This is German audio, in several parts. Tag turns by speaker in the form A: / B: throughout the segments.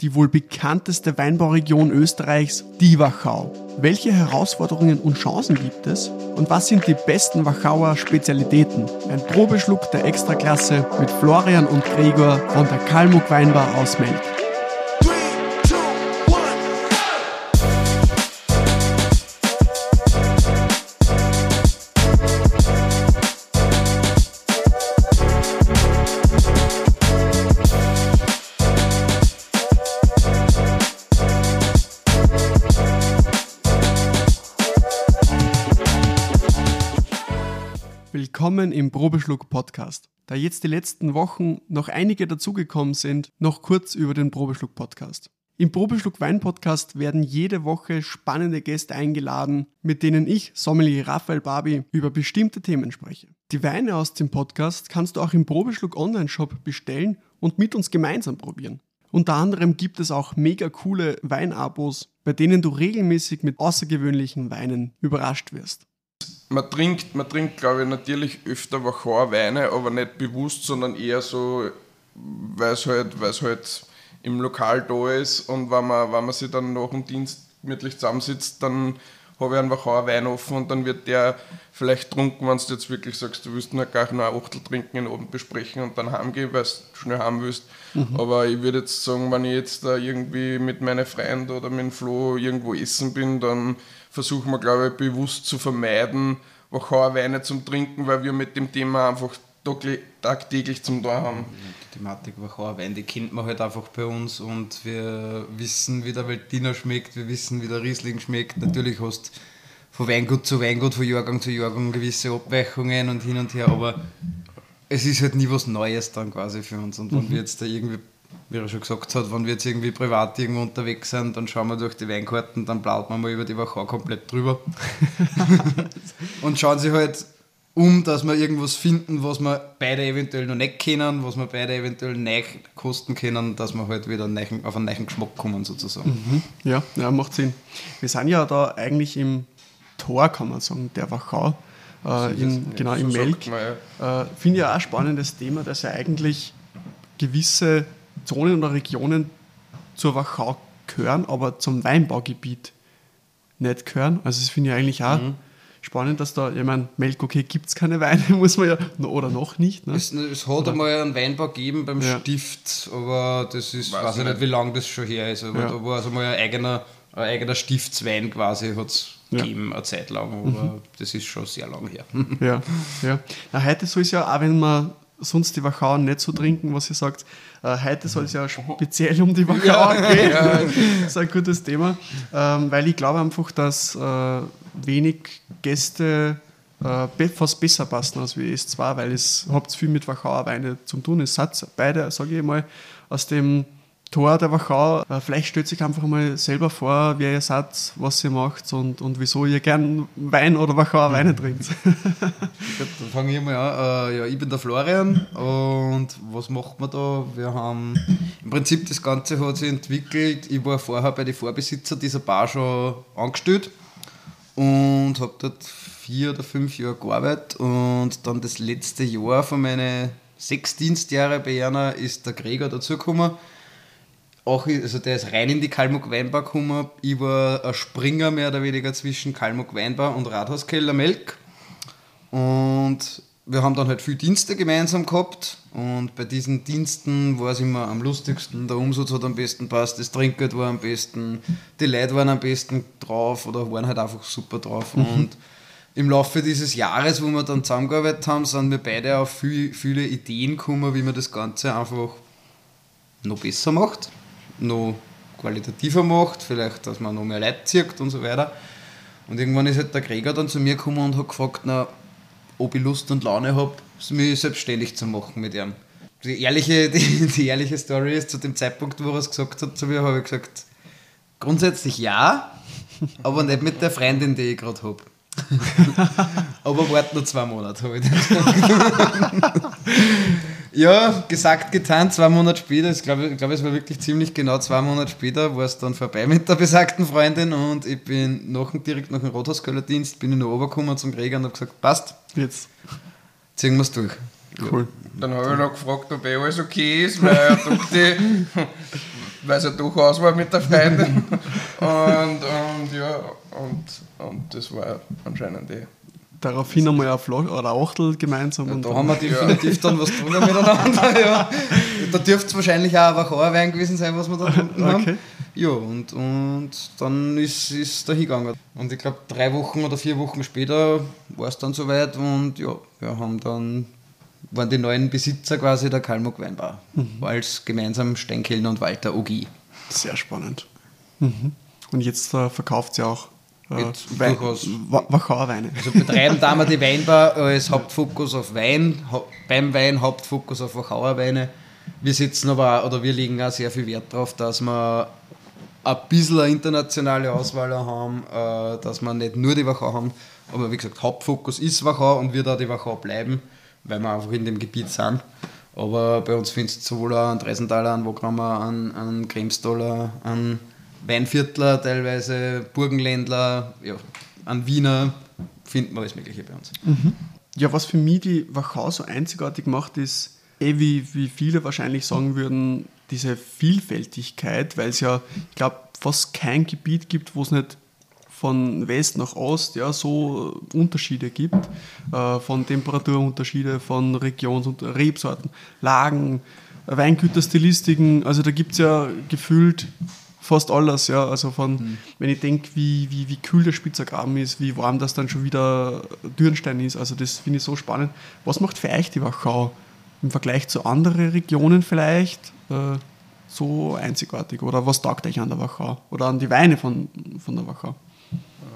A: die wohl bekannteste Weinbauregion Österreichs, die Wachau. Welche Herausforderungen und Chancen gibt es? Und was sind die besten Wachauer Spezialitäten? Ein Probeschluck der Extraklasse mit Florian und Gregor von der Kalmuck Weinbar aus Melk. Im Probeschluck Podcast. Da jetzt die letzten Wochen noch einige dazugekommen sind, noch kurz über den Probeschluck Podcast. Im Probeschluck Wein Podcast werden jede Woche spannende Gäste eingeladen, mit denen ich, Sommelier Raphael Barbi, über bestimmte Themen spreche. Die Weine aus dem Podcast kannst du auch im Probeschluck Online Shop bestellen und mit uns gemeinsam probieren. Unter anderem gibt es auch mega coole Weinabos, bei denen du regelmäßig mit außergewöhnlichen Weinen überrascht wirst
B: man trinkt, man trinkt, glaube ich, natürlich öfter Wachauer Weine, aber nicht bewusst, sondern eher so, weil es halt, halt im Lokal da ist und wenn man, wenn man sich dann nach dem Dienst gemütlich zusammensitzt, dann habe ich einen Wachauer Wein offen und dann wird der vielleicht trunken, wenn du jetzt wirklich sagst, du willst nur gleich noch ein Achtel trinken, in Abend besprechen und dann heimgehen, weil du schnell haben willst. Mhm. Aber ich würde jetzt sagen, wenn ich jetzt da irgendwie mit meinen Freunden oder mit dem Flo irgendwo essen bin, dann versuchen wir, glaube ich, bewusst zu vermeiden, Wachauer Weine zum Trinken, weil wir mit dem Thema einfach tagtäglich zum Tor haben.
C: Die Thematik Wachauer Wein, die kennt man halt einfach bei uns und wir wissen, wie der Veltliner schmeckt, wir wissen, wie der Riesling schmeckt. Natürlich hast du von Weingut zu Weingut, von Jahrgang zu Jahrgang gewisse Abweichungen und hin und her, aber es ist halt nie was Neues dann quasi für uns. Und wenn mhm. wir jetzt da irgendwie wie er schon gesagt hat, wenn wir jetzt irgendwie privat irgendwo unterwegs sind, dann schauen wir durch die Weinkarten, dann plaut man mal über die Wachau komplett drüber. und schauen sich halt um, dass wir irgendwas finden, was wir beide eventuell noch nicht kennen, was wir beide eventuell neu kosten können, dass wir halt wieder auf einen neuen Geschmack kommen sozusagen.
A: Mhm. Ja, ja, macht Sinn. Wir sind ja da eigentlich im Tor, kann man sagen, der Wachau. Äh, in, genau, so im Melk. ja. äh, Finde ich auch ein spannendes Thema, dass ja eigentlich gewisse Zonen oder Regionen zur Wachau gehören, aber zum Weinbaugebiet nicht gehören. Also das finde ich eigentlich auch mhm. spannend, dass da, ich meine, Melk, okay, gibt es keine Weine, muss man ja, oder noch nicht. Ne?
C: Es, es hat oder? einmal einen Weinbau gegeben beim ja. Stift, aber das ist, weiß, weiß ich nicht, wie lange das schon her ist, aber ja. da war also mal ein eigener, ein eigener Stiftswein quasi, hat es ja. gegeben, eine Zeit lang, aber mhm. das ist schon sehr lang her.
A: ja, ja. Na, heute soll es ja auch, wenn man sonst die Wachau nicht so trinken, was ihr sagt. Äh, heute soll es ja speziell um die Wachau ja, gehen. Ja. das ist ein gutes Thema, ähm, weil ich glaube einfach, dass äh, wenig Gäste äh, fast besser passen als wie S2, weil es habt viel mit Wachauer Weine zu tun. Es hat beide, sage ich mal, aus dem Tor der Wachau. Vielleicht stellt sich einfach mal selber vor, wer ihr seid, was ihr macht und, und wieso ihr gern Wein oder Wachauer Weine trinkt.
C: dann fange ich mal an. Äh, ja, ich bin der Florian und was macht man da? Wir haben im Prinzip das Ganze hat sich entwickelt. Ich war vorher bei den Vorbesitzer dieser Bar schon angestellt und habe dort vier oder fünf Jahre gearbeitet und dann das letzte Jahr von meinen sechs Dienstjahren bei Jana ist der Gregor dazugekommen auch, also der ist rein in die Kalmuck Weinbar gekommen. Ich war ein Springer mehr oder weniger zwischen Kalmuck Weinbar und Rathauskeller Melk. Und wir haben dann halt viele Dienste gemeinsam gehabt und bei diesen Diensten war es immer am lustigsten, der Umsatz hat am besten passt, das Trinkgeld war am besten, die Leute waren am besten drauf oder waren halt einfach super drauf. Mhm. Und im Laufe dieses Jahres, wo wir dann zusammengearbeitet haben, sind wir beide auf viel, viele Ideen gekommen, wie man das Ganze einfach noch besser macht noch qualitativer macht, vielleicht, dass man noch mehr Leute zieht und so weiter. Und irgendwann ist halt der Gregor dann zu mir gekommen und hat gefragt, na, ob ich Lust und Laune habe, mich selbstständig zu machen mit ihm. Die ehrliche, die, die ehrliche Story ist, zu dem Zeitpunkt, wo er es gesagt hat zu mir, habe ich gesagt, grundsätzlich ja, aber nicht mit der Freundin, die ich gerade habe. aber warte nur zwei Monate, habe ich gesagt. Ja, gesagt, getan, zwei Monate später, ich glaube, ich glaube, es war wirklich ziemlich genau zwei Monate später, war es dann vorbei mit der besagten Freundin und ich bin nach, direkt nach dem Rothauskölner Dienst, bin ich nach oben gekommen zum Gregor und habe gesagt, passt,
A: jetzt
C: ziehen wir es durch.
B: Cool. Dann habe ich noch gefragt, ob eh alles okay ist, weil er dachte, weil es ja doch aus war mit der Freundin. und, und ja, und, und das war anscheinend eh.
A: Daraufhin einmal ein Flach oder ein Achtel gemeinsam.
C: Ja,
A: und
C: da haben wir definitiv dann was getrunken miteinander. Ja. Da dürfte es wahrscheinlich auch ein Wachauerwein gewesen sein, was wir da getrunken haben.
A: Okay.
C: Ja, und, und dann ist es da hingegangen. Und ich glaube, drei Wochen oder vier Wochen später war es dann soweit und ja, wir haben dann, waren die neuen Besitzer quasi der Kalmuck Weinbar. Als gemeinsam Steinkellner und Walter Ogi.
A: Sehr spannend. Mhm. Und jetzt äh, verkauft sie auch
C: Jetzt
A: Wein,
C: durchaus.
A: Wa- Wachauer Weine.
C: Also betreiben da wir die Weinbar als Hauptfokus auf Wein, beim Wein Hauptfokus auf Wachauer Weine. Wir setzen aber auch, oder wir legen auch sehr viel Wert darauf, dass wir ein bisschen eine internationale Auswahl haben, äh, dass wir nicht nur die Wachau haben, aber wie gesagt, Hauptfokus ist Wachau und wird auch die Wachau bleiben, weil wir einfach in dem Gebiet sind. Aber bei uns findest du sowohl an Dreisenthaler, an Wogrammer, an, an Kremstaler, an Weinviertler teilweise, Burgenländler, ja, an Wiener, finden wir alles Mögliche bei uns.
A: Ja, was für mich die Wachau so einzigartig macht, ist, eh wie, wie viele wahrscheinlich sagen würden, diese Vielfältigkeit, weil es ja, ich glaube, fast kein Gebiet gibt, wo es nicht von West nach Ost ja, so Unterschiede gibt, äh, von Temperaturunterschiede, von Regions- und Rebsorten, Lagen, Weingüterstilistiken, also da gibt es ja gefühlt fast alles, ja, also von, wenn ich denke, wie, wie, wie kühl der Spitzer Graben ist, wie warm das dann schon wieder Dürnstein ist, also das finde ich so spannend. Was macht für euch die Wachau? Im Vergleich zu anderen Regionen vielleicht äh, so einzigartig? Oder was taugt euch an der Wachau? Oder an die Weine von, von der Wachau?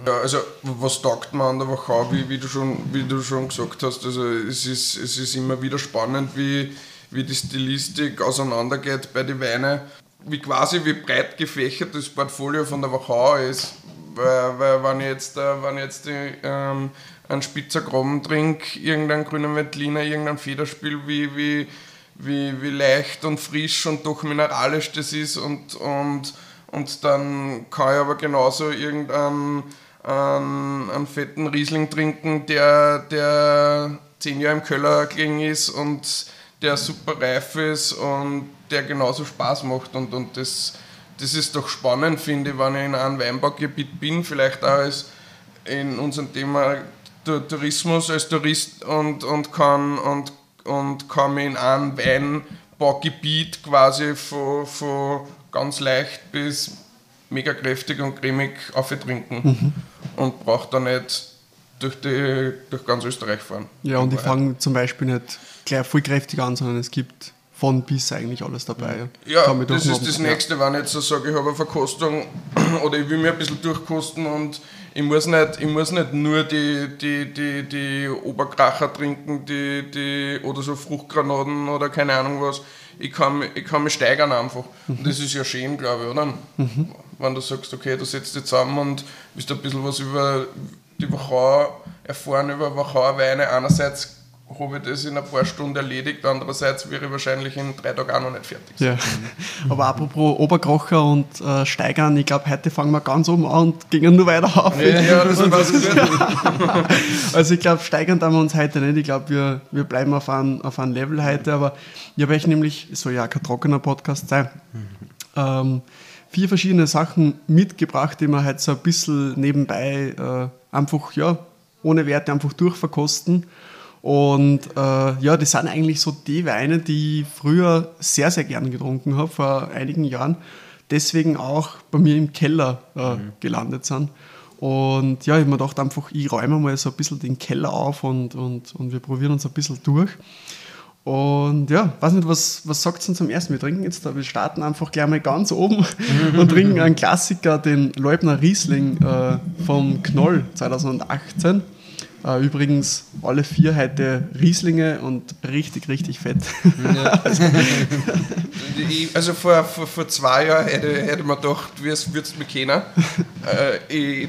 B: Ja, also was taugt man an der Wachau, wie, wie, du schon, wie du schon gesagt hast, also es ist, es ist immer wieder spannend, wie, wie die Stilistik auseinandergeht bei den Weinen, wie quasi wie breit gefächert das Portfolio von der Wachau ist. Weil, weil wenn ich jetzt, äh, wenn ich jetzt die, ähm, einen Spitzer Graben trinke, irgendeinen grünen Veltliner, irgendein Federspiel, wie, wie, wie, wie leicht und frisch und doch mineralisch das ist und, und, und dann kann ich aber genauso irgendeinen einen, fetten Riesling trinken, der, der zehn Jahre im Keller gelegen ist und der super reif ist und der genauso Spaß macht und, und das, das ist doch spannend, finde ich, wenn ich in einem Weinbaugebiet bin, vielleicht auch als in unserem Thema Tourismus als Tourist und, und, kann, und, und kann mich in einem Weinbaugebiet quasi von, von ganz leicht bis mega kräftig und cremig auftrinken und braucht da nicht durch, die, durch ganz Österreich fahren.
A: Ja, und ich fange zum Beispiel nicht gleich voll kräftig an, sondern es gibt von bis eigentlich alles dabei.
B: Ja, das ist das Nächste, wenn ich jetzt so sage, ich habe eine Verkostung oder ich will mir ein bisschen durchkosten und ich muss nicht, ich muss nicht nur die, die, die, die Oberkracher trinken die, die, oder so Fruchtgranaten oder keine Ahnung was. Ich kann, mich- ich kann mich steigern einfach. Und das ist ja schön, glaube ich, oder? Wenn du sagst, okay, du setzt dich zusammen und willst ein bisschen was über die Wachau erfahren, über Wachauer Weine. Einerseits habe ich das in ein paar Stunden erledigt, andererseits wäre ich wahrscheinlich in drei Tagen auch noch nicht fertig.
A: Ja. Aber apropos Oberkrocher und äh, Steigern, ich glaube, heute fangen wir ganz oben an und gehen nur weiter auf.
B: Ja, das passt gut.
A: Also ich glaube, steigern tun wir uns heute nicht. Ich glaube, wir, wir bleiben auf einem auf ein Level heute. Aber ich habe euch nämlich, es soll ja kein trockener Podcast sein, ähm, vier verschiedene Sachen mitgebracht, die wir halt so ein bisschen nebenbei äh, einfach, ja, ohne Werte einfach durchverkosten. Und äh, ja, das sind eigentlich so die Weine, die ich früher sehr, sehr gern getrunken habe, vor einigen Jahren. Deswegen auch bei mir im Keller äh, gelandet sind. Und ja, ich habe mir gedacht, einfach, ich räume mal so ein bisschen den Keller auf und, und, und wir probieren uns ein bisschen durch. Und ja, weiß nicht, was, was sagt es denn zum ersten? Wir trinken jetzt, da, wir starten einfach gleich mal ganz oben und trinken einen Klassiker, den Leubner Riesling äh, vom Knoll 2018. Äh, übrigens alle vier heute Rieslinge und richtig, richtig fett.
B: Ich, also vor, vor, vor zwei Jahren hätte, hätte man gedacht, wie es würdest mich kennen. äh, ich,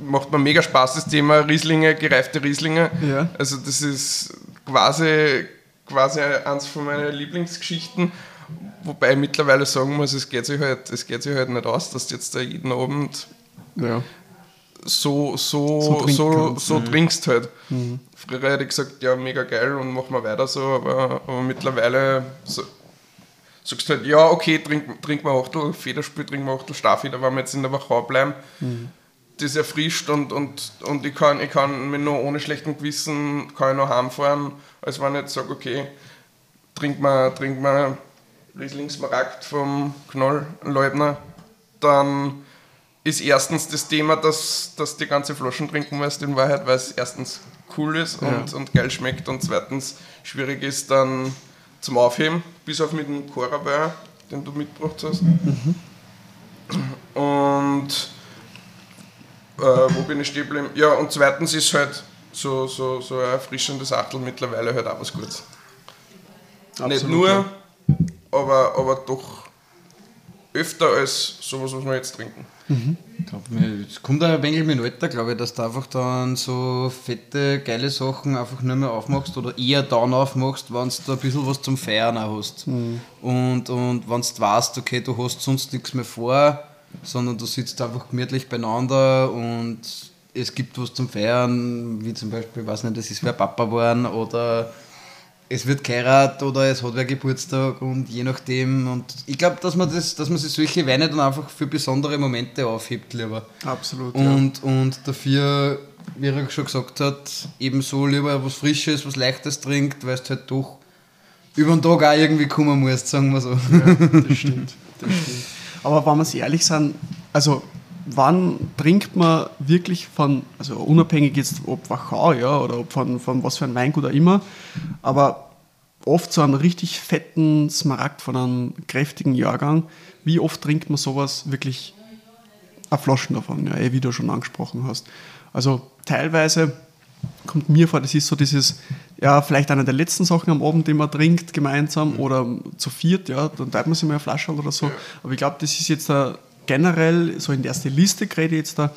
B: macht mir mega Spaß, das Thema Rieslinge, gereifte Rieslinge.
A: Ja.
B: Also das ist quasi, quasi eins von meinen Lieblingsgeschichten. Wobei ich mittlerweile sagen muss, es geht sich halt, es geht sich halt nicht aus, dass du jetzt da jeden Abend
A: ja.
B: So,
A: So
B: so,
A: trinken
B: so, so, trinkst halt. Früher hätte ich gesagt, ja, mega geil und machen wir weiter so, aber, aber mittlerweile so, sagst halt, ja, okay, trink, trink mal Achtel Federspiel, trink mal Achtel Starfeder, wenn wir jetzt in der Wachau bleiben. Mhm. Das erfrischt und, und, und ich, kann, ich kann mir nur ohne schlechten Gewissen kann ich noch heimfahren, als wenn ich jetzt sage, okay, trink mal, trink mal Riesling Smaragd vom Knollleutner, dann ist erstens das Thema, dass, dass die ganze Flaschen trinken musst in Wahrheit, weil es erstens cool ist und, ja. und geil schmeckt und zweitens schwierig ist dann zum Aufheben, bis auf mit dem Corabär, den du mitgebracht hast. Mhm. Und äh, wo bin ich stehen geblieben? Ja, und zweitens ist halt so, so, so ein erfrischendes Achtel mittlerweile halt auch was Gutes. Absolut, Nicht nur, ja. aber, aber doch öfter als sowas, was wir jetzt trinken.
C: Mhm. Es kommt auch ein wenig mit dem Alter, glaube ich, dass du einfach dann so fette, geile Sachen einfach nicht mehr aufmachst oder eher dann aufmachst, wenn du ein bisschen was zum Feiern auch hast. Mhm. Und, und wenn du weißt, okay, du hast sonst nichts mehr vor, sondern du sitzt einfach gemütlich beieinander und es gibt was zum Feiern, wie zum Beispiel, ich weiß nicht, das ist wer Papa geworden oder es wird geheiratet oder es hat wer Geburtstag und je nachdem. Und ich glaube, dass man das, dass man sich solche Weine dann einfach für besondere Momente aufhebt, lieber.
A: Absolut.
C: Und, ja. und dafür, wie er schon gesagt hat, ebenso lieber was Frisches, was Leichtes trinkt, weil es halt doch über den Tag auch irgendwie kommen muss, sagen wir so.
A: Ja, das stimmt. Das stimmt. Aber wenn wir sich ehrlich sind, also wann trinkt man wirklich von, also unabhängig jetzt ob Wachau ja, oder ob von, von was für ein Weingut auch immer, aber oft so einen richtig fetten Smaragd von einem kräftigen Jahrgang, wie oft trinkt man sowas wirklich eine Flaschen davon, ja, eh, wie du schon angesprochen hast. Also teilweise kommt mir vor, das ist so dieses, ja, vielleicht eine der letzten Sachen am Abend, die man trinkt gemeinsam oder zu viert, ja, dann teilt man sich mal eine Flasche oder so. Aber ich glaube, das ist jetzt ein generell, so in der Stilistik rede ich jetzt da,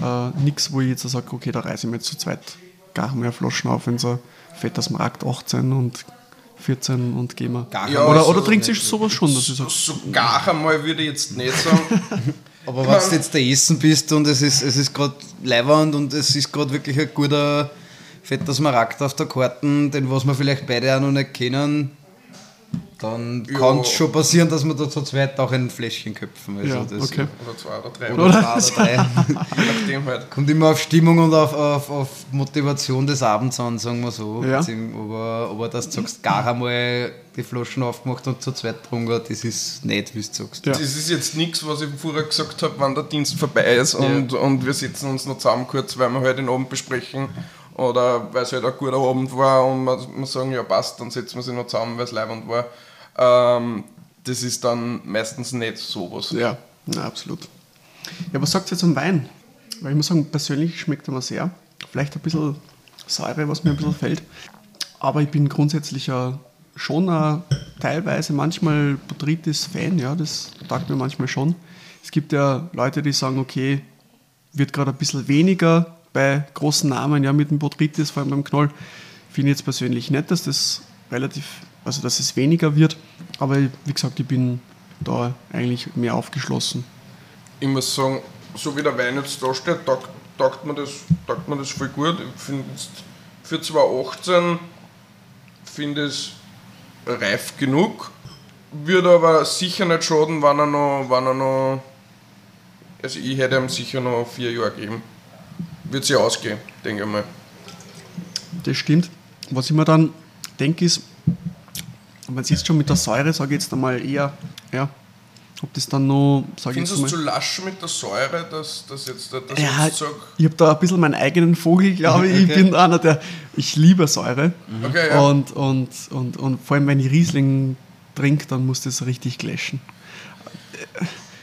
A: äh, nichts, wo ich jetzt sage, okay, da reise ich mir jetzt zu zweit gar mehr Flaschen auf, wenn so fettes Markt 18 und 14 und gehen wir. Ja, oder, so oder trinkt sich sowas schon? Dass
B: ich sag, so gar einmal würde ich jetzt nicht sagen.
C: Aber wenn du jetzt da essen bist und es ist, es ist gerade leiwand und es ist gerade wirklich ein guter fetter Smaragd auf der Karte, den was wir vielleicht beide auch noch nicht kennen, dann kann es schon passieren, dass wir da zu zweit auch ein Fläschchen köpfen. Also
A: ja,
C: das
A: okay.
B: Oder zwei oder drei.
C: Oder, oder zwei oder drei. halt. Kommt immer auf Stimmung und auf, auf, auf Motivation des Abends an, sagen wir so. Ja. Aber, aber dass du sagst, gar einmal die Flaschen aufgemacht und zu zweit getrunken, das ist nicht, wie du sagst.
B: Ja. Das ist jetzt nichts, was ich vorher gesagt habe, wann der Dienst vorbei ist und, ja. und wir sitzen uns noch zusammen kurz, weil wir heute halt den Abend besprechen oder weil es halt ein guter Abend war und wir, wir sagen, ja passt, dann setzen wir sich noch zusammen, weil es leibend war. Ähm, das ist dann meistens nicht sowas.
A: Ja, na, absolut. Ja, was sagt ihr zum Wein? Weil ich muss sagen, persönlich schmeckt er mir sehr. Vielleicht ein bisschen Säure, was mir ein bisschen fällt. Aber ich bin grundsätzlich ja schon ein, teilweise manchmal Botrytis-Fan, ja, das taugt mir manchmal schon. Es gibt ja Leute, die sagen, okay, wird gerade ein bisschen weniger bei großen Namen, ja, mit dem Botrytis, vor allem beim Knoll. Finde ich jetzt persönlich nicht, dass das relativ also dass es weniger wird. Aber wie gesagt, ich bin da eigentlich mehr aufgeschlossen.
B: Ich muss sagen, so wie der Wein jetzt da steht, taugt, taugt, mir, das, taugt mir das voll gut. Ich finde für 2018 finde es reif genug. Würde aber sicher nicht schaden, wenn er noch, wenn er noch also ich hätte ihm sicher noch vier Jahre geben. Wird sie ausgehen, denke ich mal.
A: Das stimmt. Was ich mir dann denke, ist, und wenn es jetzt schon mit der Säure, sage ich jetzt einmal eher, ja, ob das dann noch,
B: sage Findest du es zu lasch mit der Säure, dass das jetzt das
A: ja, jetzt sag? Ich habe da ein bisschen meinen eigenen Vogel, glaube ich. Okay. Ich bin einer, der, ich liebe Säure.
B: Mhm. Okay, ja.
A: und, und, und, und vor allem, wenn ich Riesling trinke, dann muss das richtig gläschen.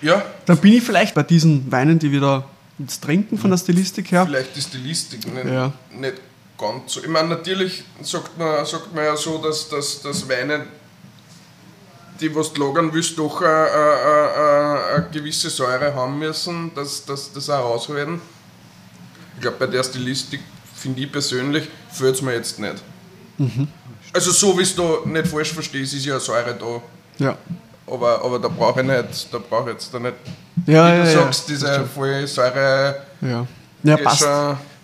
B: Ja.
A: Dann bin ich vielleicht bei diesen Weinen, die wir da jetzt trinken von der Stilistik her.
B: Vielleicht die Stilistik nicht, ja. nicht ganz so. Ich meine, natürlich sagt man, sagt man ja so, dass, dass, dass Weine, die was lagern willst, doch eine, eine, eine, gewisse Säure haben müssen, dass, dass das auch raushalten. Ich glaube, bei der Stilistik, finde ich persönlich, fehlt es mir jetzt nicht. Mhm. Also so wie es da nicht falsch verstehst, ist ja eine Säure da.
A: Ja.
B: Aber, aber da brauche ich nicht, da brauche ich jetzt da nicht,
A: ja,
B: wie
A: ja,
B: du sagst, diese voll Säure.
A: Ja, ja passt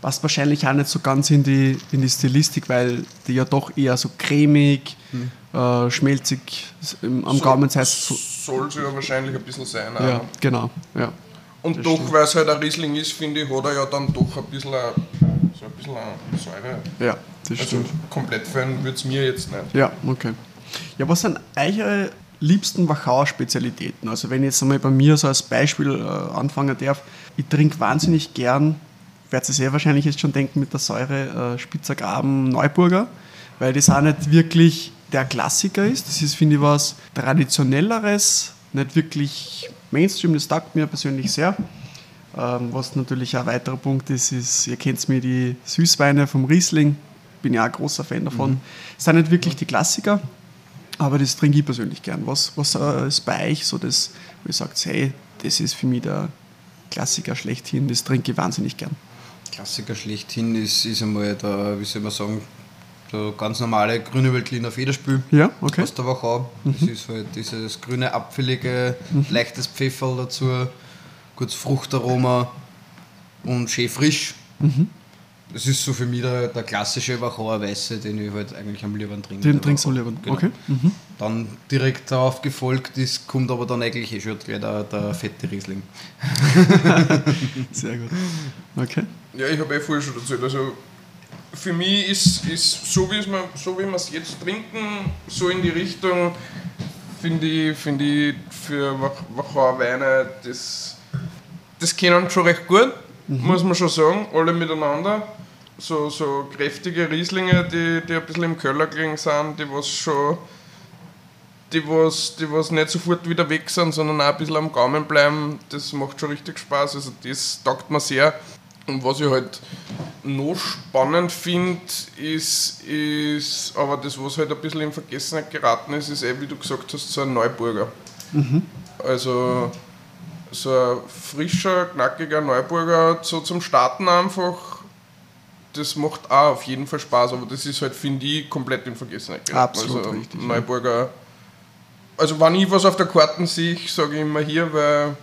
A: passt wahrscheinlich auch nicht so ganz in die, in die Stilistik, weil die ja doch eher so cremig, hm. äh, schmelzig am so, Gaumen heißt.
B: So, soll sie ja wahrscheinlich ein bisschen sein.
A: Ja, auch. genau. Ja.
B: Und das doch, weil es halt ein Riesling ist, finde ich, hat er ja dann doch ein bisschen, eine, so ein bisschen Säure.
A: Ja, das also stimmt.
B: Komplett fällen würde es mir jetzt nicht.
A: Ja, okay. Ja, was sind eure liebsten Wachauer Spezialitäten? Also wenn ich jetzt einmal bei mir so als Beispiel äh, anfangen darf, ich trinke wahnsinnig gern, werdet ihr sehr wahrscheinlich jetzt schon denken mit der Säure, äh, Spitzergraben Neuburger, weil das auch nicht wirklich der Klassiker ist. Das ist, finde ich, was Traditionelleres, nicht wirklich Mainstream, das taugt mir persönlich sehr. Ähm, was natürlich ein weiterer Punkt ist, ist, ihr kennt mir die Süßweine vom Riesling, bin ja auch ein großer Fan davon. Mhm. Das sind nicht wirklich die Klassiker, aber das trinke ich persönlich gern. Was, was äh, ist bei euch so das, wo ihr sagt, hey, das ist für mich der Klassiker schlechthin, das trinke ich wahnsinnig gern?
C: Klassiker schlechthin ist, ist einmal der, wie soll man sagen, der ganz normale grüne Veltliner Federspül
A: ja, okay.
C: aus der Wachau. Mhm. Das ist halt dieses grüne, abfällige, mhm. leichtes Pfeffer dazu, kurz Fruchtaroma und schön frisch. Mhm. Das ist so für mich der, der klassische Wachauer Weiße, den ich halt eigentlich am liebsten trinke.
A: Den trinkst du am liebsten, genau. okay. Mhm.
C: Dann direkt darauf gefolgt ist, kommt aber dann eigentlich eh schon gleich der, der fette Riesling.
A: Sehr gut. Okay.
B: Ja, ich habe eh vorher schon erzählt, also für mich ist, ist so, wie wir so wie es jetzt trinken, so in die Richtung, finde ich, find ich für Wachauer Weine, das, das kennen schon recht gut, mhm. muss man schon sagen, alle miteinander. So, so kräftige Rieslinge, die, die ein bisschen im Keller gelegen sind, die was schon die was, die was nicht sofort wieder weg sind, sondern auch ein bisschen am Gaumen bleiben, das macht schon richtig Spaß. Also das taugt mir sehr. Und was ich halt noch spannend finde, ist, ist, aber das, was halt ein bisschen in Vergessenheit geraten ist, ist eh, wie du gesagt hast, so ein Neuburger. Mhm. Also so ein frischer, knackiger Neuburger, so zum Starten einfach, das macht auch auf jeden Fall Spaß, aber das ist halt, finde ich, komplett in Vergessenheit
A: geraten. Absolut also richtig.
B: Neuburger. Also wenn ich was auf der Karte sehe, sage ich immer hier, weil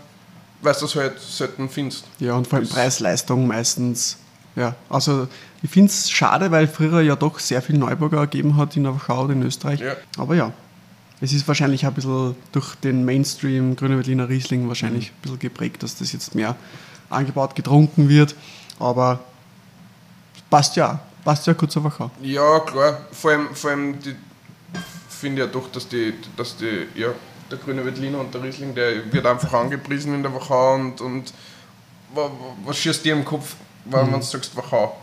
B: weil du das halt selten findest.
A: Ja, und vor allem Preis-Leistung meistens. Ja, also ich finde es schade, weil früher ja doch sehr viel Neuburger gegeben hat in der Wachau in Österreich. Ja. Aber ja, es ist wahrscheinlich ein bisschen durch den Mainstream Grüne Berliner Riesling wahrscheinlich mhm. ein bisschen geprägt, dass das jetzt mehr angebaut, getrunken wird. Aber passt ja, passt ja gut zur Wachau.
B: Ja, klar. Vor allem, vor allem finde ich ja doch, dass die, dass die ja, der grüne Veltliner und der Riesling, der wird einfach angepriesen in der Wachau und, und was schießt dir im Kopf, wenn mhm. du sagst Wachau?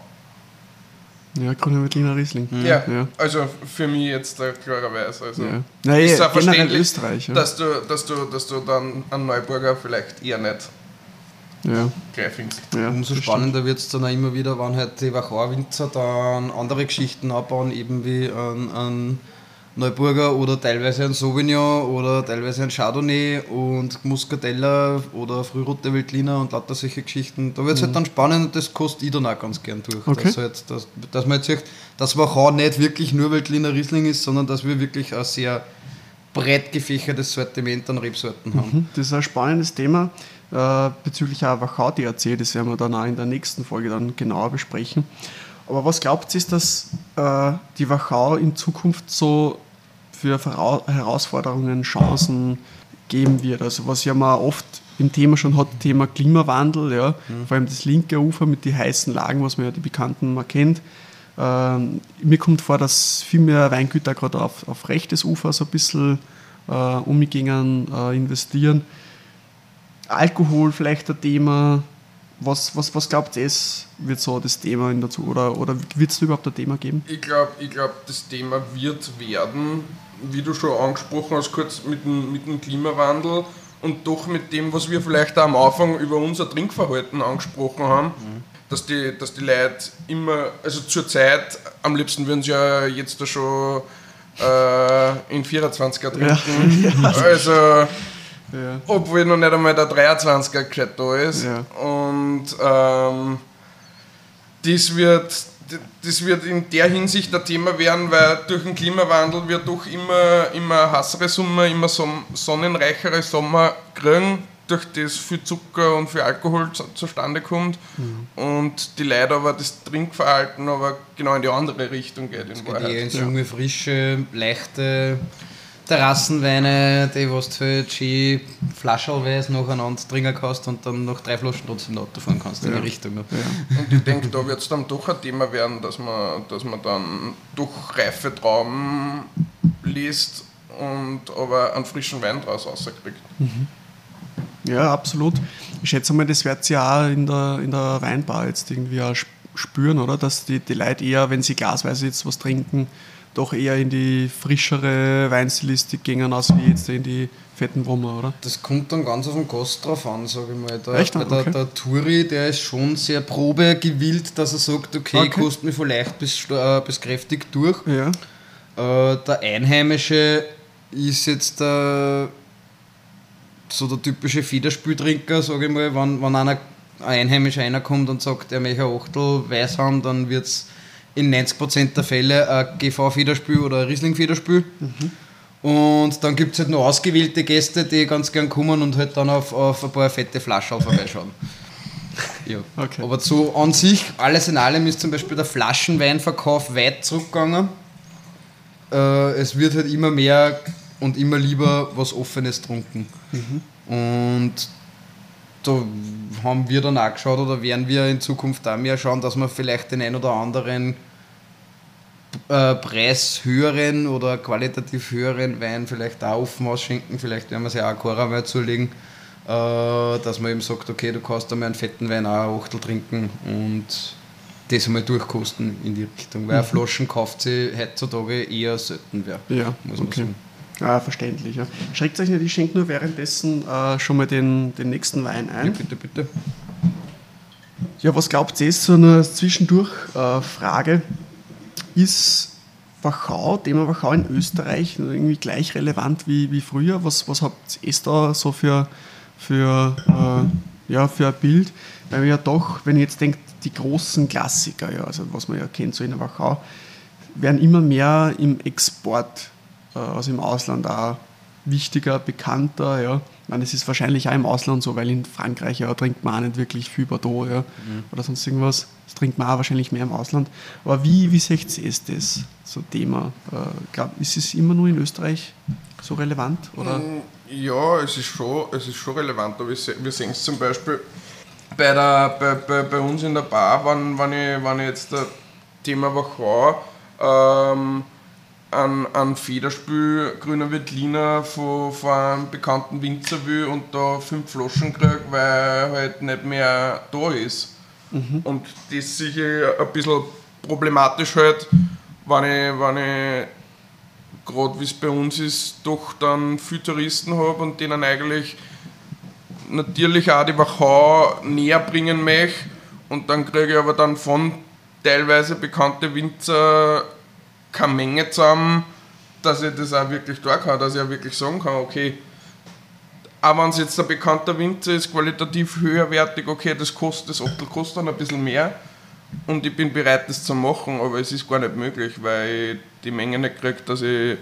A: Ja, grüne Veltliner Riesling.
B: Mhm. Ja, ja, also für mich jetzt klarerweise. Also
A: ja. Naja, ist ja verständlich, Österreich,
B: ja. dass, du, dass, du, dass du dann einen Neuburger vielleicht eher nicht
A: ja.
B: gleich findest.
C: Ja, Umso spannender wird es dann auch immer wieder, wenn halt die Wachauer Winzer dann andere Geschichten abbauen, eben wie ein, ein Neuburger oder teilweise ein Sauvignon oder teilweise ein Chardonnay und Muscatella oder Frührote Veltliner und lauter solche Geschichten. Da wird es halt mhm. halt dann spannend und das kostet ich dann auch ganz gern durch.
A: Okay.
C: Dass, halt, dass, dass man jetzt sagt, dass Wachau nicht wirklich nur Veltliner Riesling ist, sondern dass wir wirklich ein sehr breit gefächertes Sortiment an Rebsorten haben. Mhm.
A: Das ist ein spannendes Thema äh, bezüglich auch Wachau DRC, das werden wir dann auch in der nächsten Folge dann genauer besprechen. Aber was glaubt ihr, ist, dass äh, die Wachau in Zukunft so für Herausforderungen, Chancen geben wird. Also was ja man oft im Thema schon hat, Thema Klimawandel, ja, mhm. vor allem das linke Ufer mit den heißen Lagen, was man ja die Bekannten mal kennt. Ähm, mir kommt vor, dass viel mehr Weingüter gerade auf, auf rechtes Ufer so ein bisschen äh, umgehen, äh, investieren. Alkohol vielleicht ein Thema. Was, was, was glaubt ihr, wird so das Thema in dazu oder, oder wird es überhaupt ein Thema geben?
B: Ich glaube, ich glaub, das Thema wird werden wie du schon angesprochen hast, kurz mit dem, mit dem Klimawandel und doch mit dem, was wir vielleicht auch am Anfang über unser Trinkverhalten angesprochen haben, mhm. dass, die, dass die Leute immer, also zur Zeit, am liebsten würden sie ja jetzt da schon äh, in 24er trinken. Ja. Also, ja. obwohl noch nicht einmal der 23er gescheit da ist. Ja. Und ähm, das wird das wird in der Hinsicht ein Thema werden, weil durch den Klimawandel wir doch immer, immer hassere Sommer, immer sonnenreichere Sommer kriegen durch das viel Zucker und viel Alkohol zu, zustande kommt mhm. und die Leute aber das Trinkverhalten aber genau in die andere Richtung geht.
C: In Wahrheit. Eher ins junge, frische, leichte Terrassenweine, die was du halt schön flaschelweise nacheinander trinken kannst und dann noch drei Flaschen trotzdem Auto fahren kannst ja. in die Richtung.
B: Ja. Und ich denke, da wird es dann doch ein Thema werden, dass man, dass man dann durch reife Trauben liest und aber einen frischen Wein draus rauskriegt. Mhm.
A: Ja, absolut. Ich schätze mal, das wird sie auch in der, in der Weinbar jetzt irgendwie auch spüren, oder? Dass die, die Leute eher, wenn sie glasweise jetzt was trinken, doch eher in die frischere Weinstilistik gehen, als wie jetzt in die fetten Brummer, oder?
C: Das kommt dann ganz auf den Gast drauf an, sage ich mal. Der,
A: Echt?
C: Der,
A: okay.
C: der, Turi, der ist schon sehr probegewillt, dass er sagt, okay, okay. kostet mich von leicht bis, äh, bis kräftig durch.
A: Ja.
C: Äh, der Einheimische ist jetzt der, so der typische Federspieltrinker, sage ich mal, wenn, wenn einer, ein Einheimischer einer kommt und sagt, er möchte ein Achtel weiß haben, dann wird es in 90% der Fälle ein GV-Federspiel oder ein Riesling-Federspiel. Mhm. Und dann gibt es halt noch ausgewählte Gäste, die ganz gern kommen und halt dann auf, auf ein paar fette Flaschen vorbeischauen. ja. Okay. Aber so an sich, alles in allem ist zum Beispiel der Flaschenweinverkauf weit zurückgegangen. Äh, es wird halt immer mehr und immer lieber was Offenes trunken. Mhm. Und da haben wir dann auch geschaut oder werden wir in Zukunft auch mehr schauen, dass wir vielleicht den ein oder anderen äh, preishöheren oder qualitativ höheren Wein vielleicht auch offen ausschenken. Vielleicht werden wir sie auch Cora mal zulegen, äh, dass man eben sagt, okay, du kannst einmal einen fetten Wein auch ein Achtel trinken und das einmal durchkosten in die Richtung. Weil mhm. Flaschen kauft sie heutzutage eher selten wer.
A: Ja, muss man okay. sagen. Ah, verständlich. Ja. Schreckt euch nicht, ich schenke nur währenddessen äh, schon mal den, den nächsten Wein ein.
C: Ja, bitte, bitte.
A: Ja, was glaubt ihr, ist so eine Zwischendurch-Frage. Äh, ist Wachau, Thema Wachau in Österreich irgendwie gleich relevant wie, wie früher? Was, was habt ihr da so für, für, äh, ja, für ein Bild? Weil wir ja doch, wenn ihr jetzt denkt, die großen Klassiker, ja, also was man ja kennt, so in Wachau, werden immer mehr im Export, äh, also im Ausland auch wichtiger, bekannter. Ja. Ich meine, es ist wahrscheinlich auch im Ausland so, weil in Frankreich ja, trinkt man auch nicht wirklich viel Bordeaux ja, mhm. oder sonst irgendwas. Das trinkt man auch wahrscheinlich mehr im Ausland. Aber wie, wie seht ihr das, so Thema? Äh, glaub, ist es immer nur in Österreich so relevant? Oder? Mm,
B: ja, es ist schon, es ist schon relevant. Aber wir sehen es zum Beispiel bei, der, bei, bei, bei uns in der Bar, wenn, wenn, ich, wenn ich jetzt das Thema Wachau ähm, ein, ein Federspiel grüner Veltliner von, von einem bekannten Winzer will und da fünf Flaschen kriege, weil halt nicht mehr da ist. Mhm. Und das ist sicher ein bisschen problematisch halt, wenn ich, wenn ich gerade wie es bei uns ist, doch dann viele Touristen habe und denen eigentlich natürlich auch die Wachau näher bringen möchte. Und dann kriege ich aber dann von teilweise bekannte Winzer keine Menge zusammen, dass ich das auch wirklich da kann, dass ich auch wirklich sagen kann, okay, auch wenn es jetzt ein bekannter Winzer ist, qualitativ höherwertig, okay, das kostet, das Achtel kostet dann ein bisschen mehr und ich bin bereit, das zu machen, aber es ist gar nicht möglich, weil ich die Menge nicht kriege, dass ich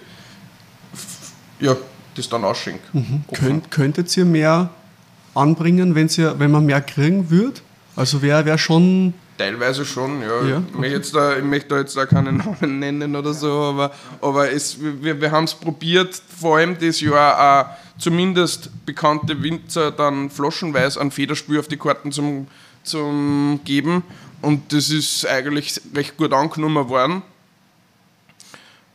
B: ja, das dann ausschenke.
A: Mhm. Könnt, könntet ihr mehr anbringen, wenn's ihr, wenn man mehr kriegen würde? Also wäre wär schon
B: Teilweise schon, ja. ja okay. ich, möchte jetzt da, ich möchte da jetzt da keinen Namen nennen oder so, aber, aber es, wir, wir haben es probiert, vor allem dieses Jahr auch zumindest bekannte Winzer dann flaschenweise ein Federspiel auf die Karten zum, zum geben und das ist eigentlich recht gut angenommen worden.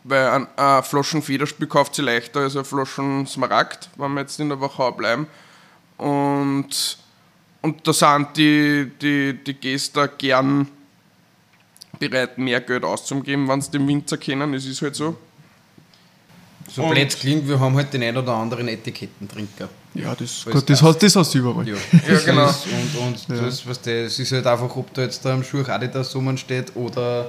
B: Weil ein, ein Flaschen kauft sich leichter als ein Flaschen Smaragd, wenn wir jetzt in der Wachau bleiben. Und und da sind die, die, die Gäste gern bereit, mehr Geld auszugeben, wenn sie den Winzer kennen. Es ist halt so.
C: So und blöd klingt, wir haben halt den ein oder anderen Etikettentrinker.
A: Ja, das, gut, das, hast, das hast du überall.
B: Ja, ja genau.
C: und und ja. das, was das ist halt einfach, ob da jetzt da am Schuh Adidas Summen steht oder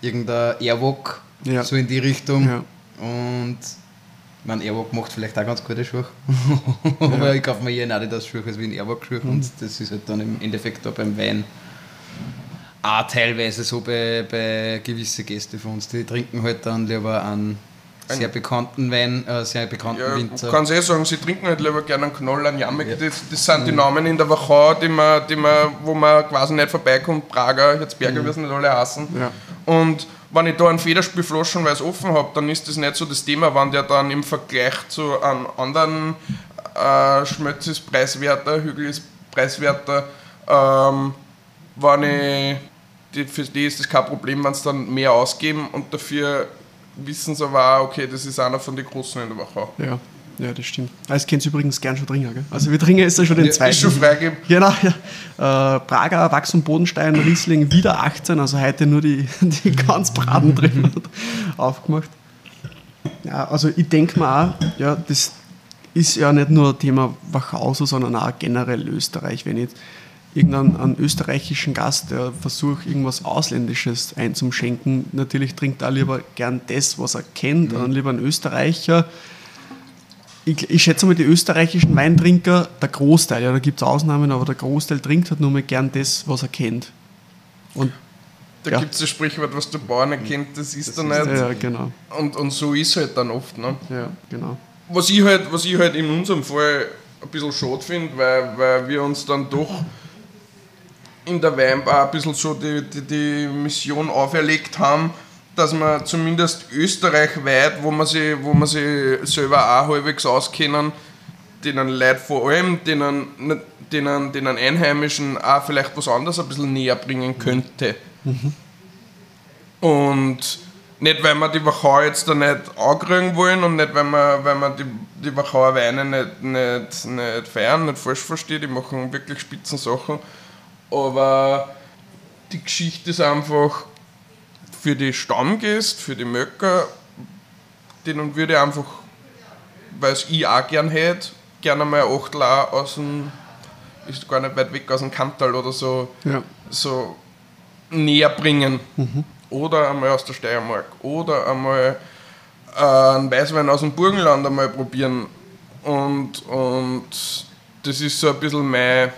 C: irgendein Airwalk, ja. so in die Richtung. Ja. Und mein Airwalk macht vielleicht auch ganz gute Schuhe. Aber ja. ich kaufe mir eher Adidas Schuhe als wie ein Airwalk Schuh. Mhm. Und das ist halt dann im Endeffekt da beim Wein auch teilweise so bei, bei gewissen Gästen von uns. Die trinken halt dann lieber einen sehr bekannten Wein, äh, sehr bekannten
B: Ja,
C: Winzer.
B: kann eh sagen, sie trinken halt lieber gerne einen Knoll, einen Jamek. Das, das sind die Namen in der Wachau, die man, die man, wo man quasi nicht vorbeikommt. Prager, Herzberger, wie sie nicht alle heißen.
A: Ja.
B: Und wenn ich da einen Federspiel flaschenweise offen habe, dann ist das nicht so das Thema, wenn der dann im Vergleich zu einem anderen äh, Schmötz ist preiswerter, Hügel ist preiswerter. Ähm, wenn ich, die, für die ist das kein Problem, wenn sie dann mehr ausgeben und dafür wissen sie aber auch, okay, das ist einer von den Großen in der Wachau.
A: Ja, ja, das stimmt. Ah, Das kennst du übrigens gern schon trinken, gell? Also wir trinken jetzt ja schon den
B: Ja,
A: zweiten.
B: ist schon freigegeben.
A: Genau, ja. Äh, Prager, Wachs- und Bodenstein, Riesling, wieder 18, also heute nur die, die ganz Braten drin aufgemacht. Ja, also ich denke mir auch, ja, das ist ja nicht nur Thema Wachau, so, sondern auch generell Österreich. Wenn ich jetzt irgendeinen einen österreichischen Gast, der versucht, irgendwas Ausländisches einzuschenken, natürlich trinkt er lieber gern das, was er kennt, dann lieber einen Österreicher ich, ich schätze mal, die österreichischen Weintrinker, der Großteil, ja, da gibt es Ausnahmen, aber der Großteil trinkt halt nur mal gern das, was er kennt. Und
B: Da
A: Ja.
B: gibt es das Sprichwort, was der Bauer nicht kennt, das ist er nicht.
A: ja, genau.
B: Und, und so ist halt dann oft. Ne?
A: Ja, genau.
B: Was, ich halt, was ich halt in unserem Fall ein bisschen schade finde, weil, weil wir uns dann doch in der Weinbar ein bisschen so die, die, die Mission auferlegt haben, dass man zumindest österreichweit, wo man sich, wo man sich selber auch halbwegs auskennen, denen Leute vor allem, denen, denen, denen Einheimischen auch vielleicht was anderes ein bisschen näher bringen könnte. Und nicht, weil wir die Wachau jetzt da nicht ankriegen wollen und nicht, weil wir, weil wir die, die Wachauer Weine nicht, nicht, nicht feiern, nicht falsch verstehe, die machen wirklich spitzen Sachen. Aber die Geschichte ist einfach für die Stammgäste, für die Möcker, denen würde ich einfach, weil es ich auch gern hätte, gerne mal ein Achtel auch aus dem, ist gar nicht weit weg aus dem Kantal oder so,
A: Ja.
B: so näher bringen. Oder einmal aus der Steiermark. Oder einmal äh, einen Weißwein aus dem Burgenland einmal probieren. Und, und das ist so ein bisschen mein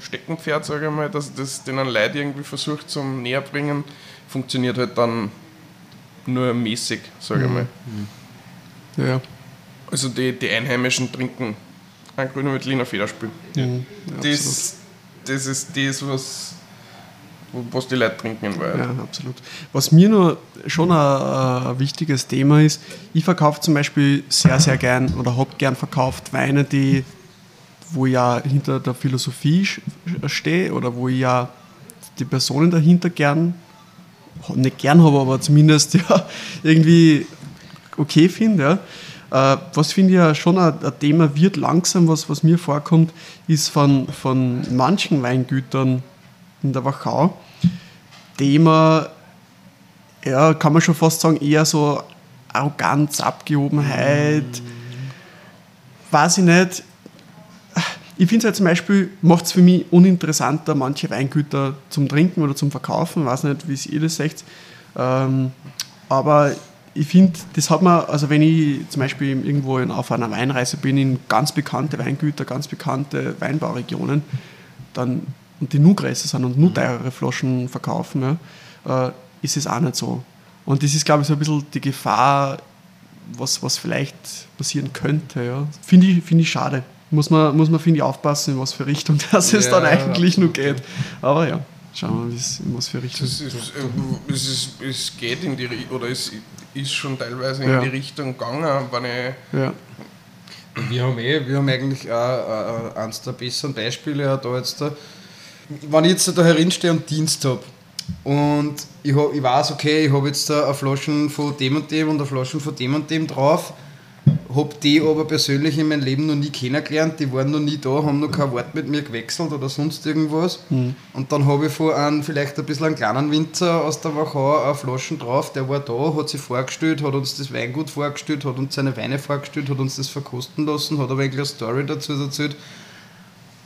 B: Steckenpferd, sage ich mal, dass ich das den Leuten irgendwie versucht zum näher bringen. Funktioniert halt dann nur mäßig, sage ich mal.
A: Ja,
B: Also die, die Einheimischen trinken ein grüner Veltliner Federspiel.
A: Mhm. ja,
B: Das, das ist das, was, was die Leute trinken in Wahrheit.
A: Ja, absolut. Was mir nur schon ein, ein wichtiges Thema ist, ich verkaufe zum Beispiel sehr, sehr gern oder habe gern verkauft Weine, die, wo ich ja hinter der Philosophie stehe oder wo ich ja die Personen dahinter gern, nicht gern habe, aber zumindest ja, irgendwie okay finde. Ja. Äh, was finde ich ja schon ein, ein Thema wird langsam, was, was mir vorkommt, ist von, von manchen Weingütern in der Wachau, Thema, ja, kann man schon fast sagen, eher so Arroganz, Abgehobenheit, weiß ich nicht. Ich finde es halt zum Beispiel, macht es für mich uninteressanter, manche Weingüter zum Trinken oder zum Verkaufen, weiß nicht, wie ihr das seht. Ähm, aber ich finde, das hat man, also wenn ich zum Beispiel irgendwo auf einer Weinreise bin, in ganz bekannte Weingüter, ganz bekannte Weinbauregionen, dann, und die nur größer sind und nur teurere Flaschen verkaufen, ja, äh, ist es auch nicht so. Und das ist, glaube ich, so ein bisschen die Gefahr, was, was vielleicht passieren könnte. Ja. Finde ich, find ich schade. Muss man, muss man finde ich, aufpassen, in was für Richtung das es
C: Ja,
A: dann eigentlich nur
C: absolut,
A: geht. Aber ja, schauen wir mal, in was für Richtung.
B: Das ist, äh, es, ist, es geht in die Ri- oder es ist schon teilweise in
A: Ja.
B: die Richtung gegangen, wenn ich
A: Ja,
C: Wir haben, eh, wir haben eigentlich auch äh, eines der besseren Beispiele auch da jetzt da. Wenn ich jetzt da herinstehe und Dienst habe und ich, hab, ich weiß, okay, ich habe jetzt da eine Flaschen von dem und dem und eine Flaschen von dem und dem drauf, habe die aber persönlich in meinem Leben noch nie kennengelernt, die waren noch nie da, haben noch kein Wort mit mir gewechselt oder sonst irgendwas. Und dann habe ich von einem vielleicht ein bisschen einen kleinen Winzer aus der Wachau eine Flaschen drauf, der war da, hat sich vorgestellt, hat uns das Weingut vorgestellt, hat uns seine Weine vorgestellt, hat uns das verkosten lassen, hat aber eigentlich eine Story dazu erzählt.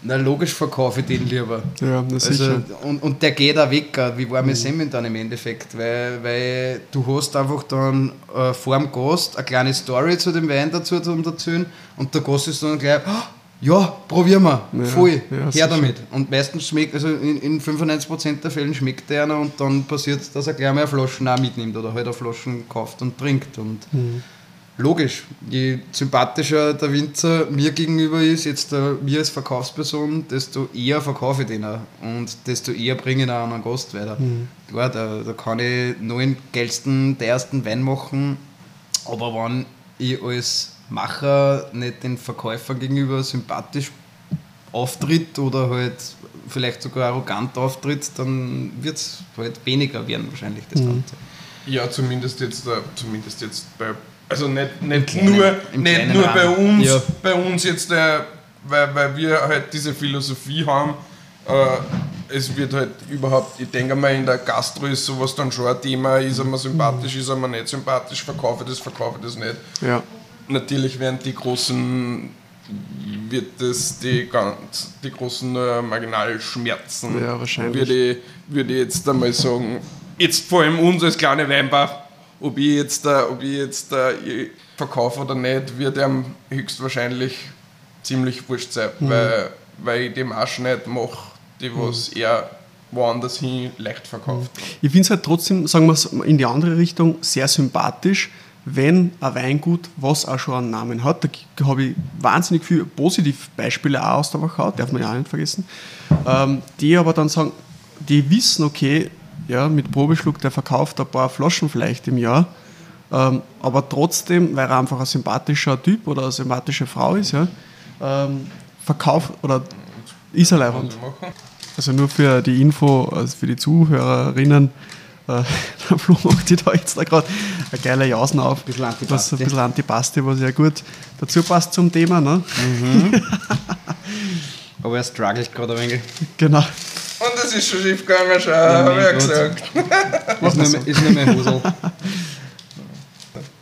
C: Na logisch verkaufe ich den lieber.
A: ja sicher.
C: Also, und, und der geht auch weg, wie warme Semmeln dann im Endeffekt, weil, weil du hast einfach dann äh, vor dem Gast eine kleine Story zu dem Wein dazu zu erzählen und der Gast ist dann gleich, "Ah, ja, probieren wir,
A: Ja,
C: voll,
A: ja,
C: her
A: sicher.
C: damit. Und meistens schmeckt, also in, in 95% der Fällen schmeckt der einer und dann passiert es, dass er gleich mal eine Flaschen auch mitnimmt oder halt eine Flaschen kauft und trinkt. Und
A: Mhm.
C: Logisch. Je sympathischer der Winzer mir gegenüber ist, jetzt der, mir als Verkaufsperson, desto eher verkaufe ich den auch. Und desto eher bringe ich ihn auch an einen Gast weiter. Mhm. Klar, da, da kann ich nur den geilsten, der ersten Wein machen, aber wenn ich als Macher nicht den Verkäufer gegenüber sympathisch auftritt oder halt vielleicht sogar arrogant auftritt, dann wird es halt weniger werden wahrscheinlich das mhm. Ganze.
B: Ja, zumindest jetzt, äh, zumindest jetzt bei also nicht, nicht kleinen, nur, nicht nur bei uns, ja. bei uns jetzt, äh, weil, weil wir halt diese Philosophie haben, äh, es wird halt überhaupt, ich denke mal, in der Gastro ist sowas dann schon ein Thema, ist er mir sympathisch, ist er mir nicht sympathisch, verkaufe das, verkaufe das nicht.
A: Ja.
B: Natürlich werden die großen, wird das die, ganz, die großen äh, Marginalschmerzen,
A: ja, wahrscheinlich.
B: Würde ich, würde ich jetzt einmal sagen, jetzt vor allem uns als kleine Weinbar ob ich jetzt, äh, ob ich jetzt äh, verkaufe oder nicht, wird ihm höchstwahrscheinlich ziemlich wurscht sein, mhm. weil, weil ich die Marsch nicht mache, die mhm. was mhm. er woanders hin leicht verkauft.
A: Ich finde es halt trotzdem, sagen wir es in die andere Richtung, sehr sympathisch, wenn ein Weingut, was auch schon einen Namen hat, da habe ich wahnsinnig viele positive Beispiele auch aus der Wachau, darf man ja auch nicht vergessen, ähm, die aber dann sagen, die wissen, okay, ja, mit Probeschluck, der verkauft ein paar Flaschen vielleicht im Jahr. Ähm, aber trotzdem, weil er einfach ein sympathischer Typ oder eine sympathische Frau ist, ja, ähm, verkauft oder ist er leibend. Also nur für die Info, also für die Zuhörerinnen, äh, der Flo macht die da jetzt da gerade eine geile Jausen auf. Ein bisschen Antipasti. Was, ein bisschen Antipasti, was ja gut dazu passt zum Thema. Ne? Mhm.
C: aber er struggelt gerade ein wenig.
A: Genau.
B: Es ist schon schief gegangen, schon, habe ich ja gesagt.
C: ist, nicht, ist nicht mehr Husel.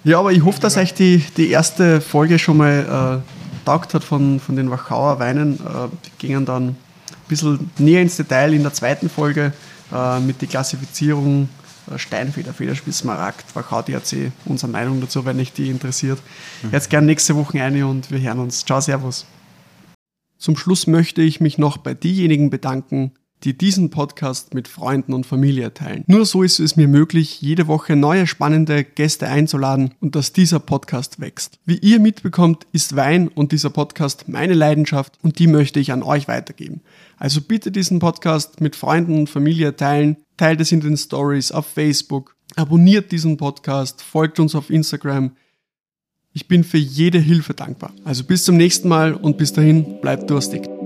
A: Ja, aber ich hoffe, dass euch die, die erste Folge schon mal äh, taugt hat von, von den Wachauer Weinen. Äh, wir gingen dann ein bisschen näher ins Detail in der zweiten Folge äh, mit der Klassifizierung äh, Steinfeder, Federspitz, Smaragd, Wachau DRC, unsere Meinung dazu, wenn euch die interessiert. Mhm. Jetzt gerne nächste Woche eine und wir hören uns. Ciao, Servus. Zum Schluss möchte ich mich noch bei diejenigen bedanken, die diesen Podcast mit Freunden und Familie teilen. Nur so ist es mir möglich, jede Woche neue spannende Gäste einzuladen und dass dieser Podcast wächst. Wie ihr mitbekommt, ist Wein und dieser Podcast meine Leidenschaft und die möchte ich an euch weitergeben. Also bitte diesen Podcast mit Freunden und Familie teilen, teilt es in den Stories auf Facebook, abonniert diesen Podcast, folgt uns auf Instagram. Ich bin für jede Hilfe dankbar. Also bis zum nächsten Mal und bis dahin bleibt durstig.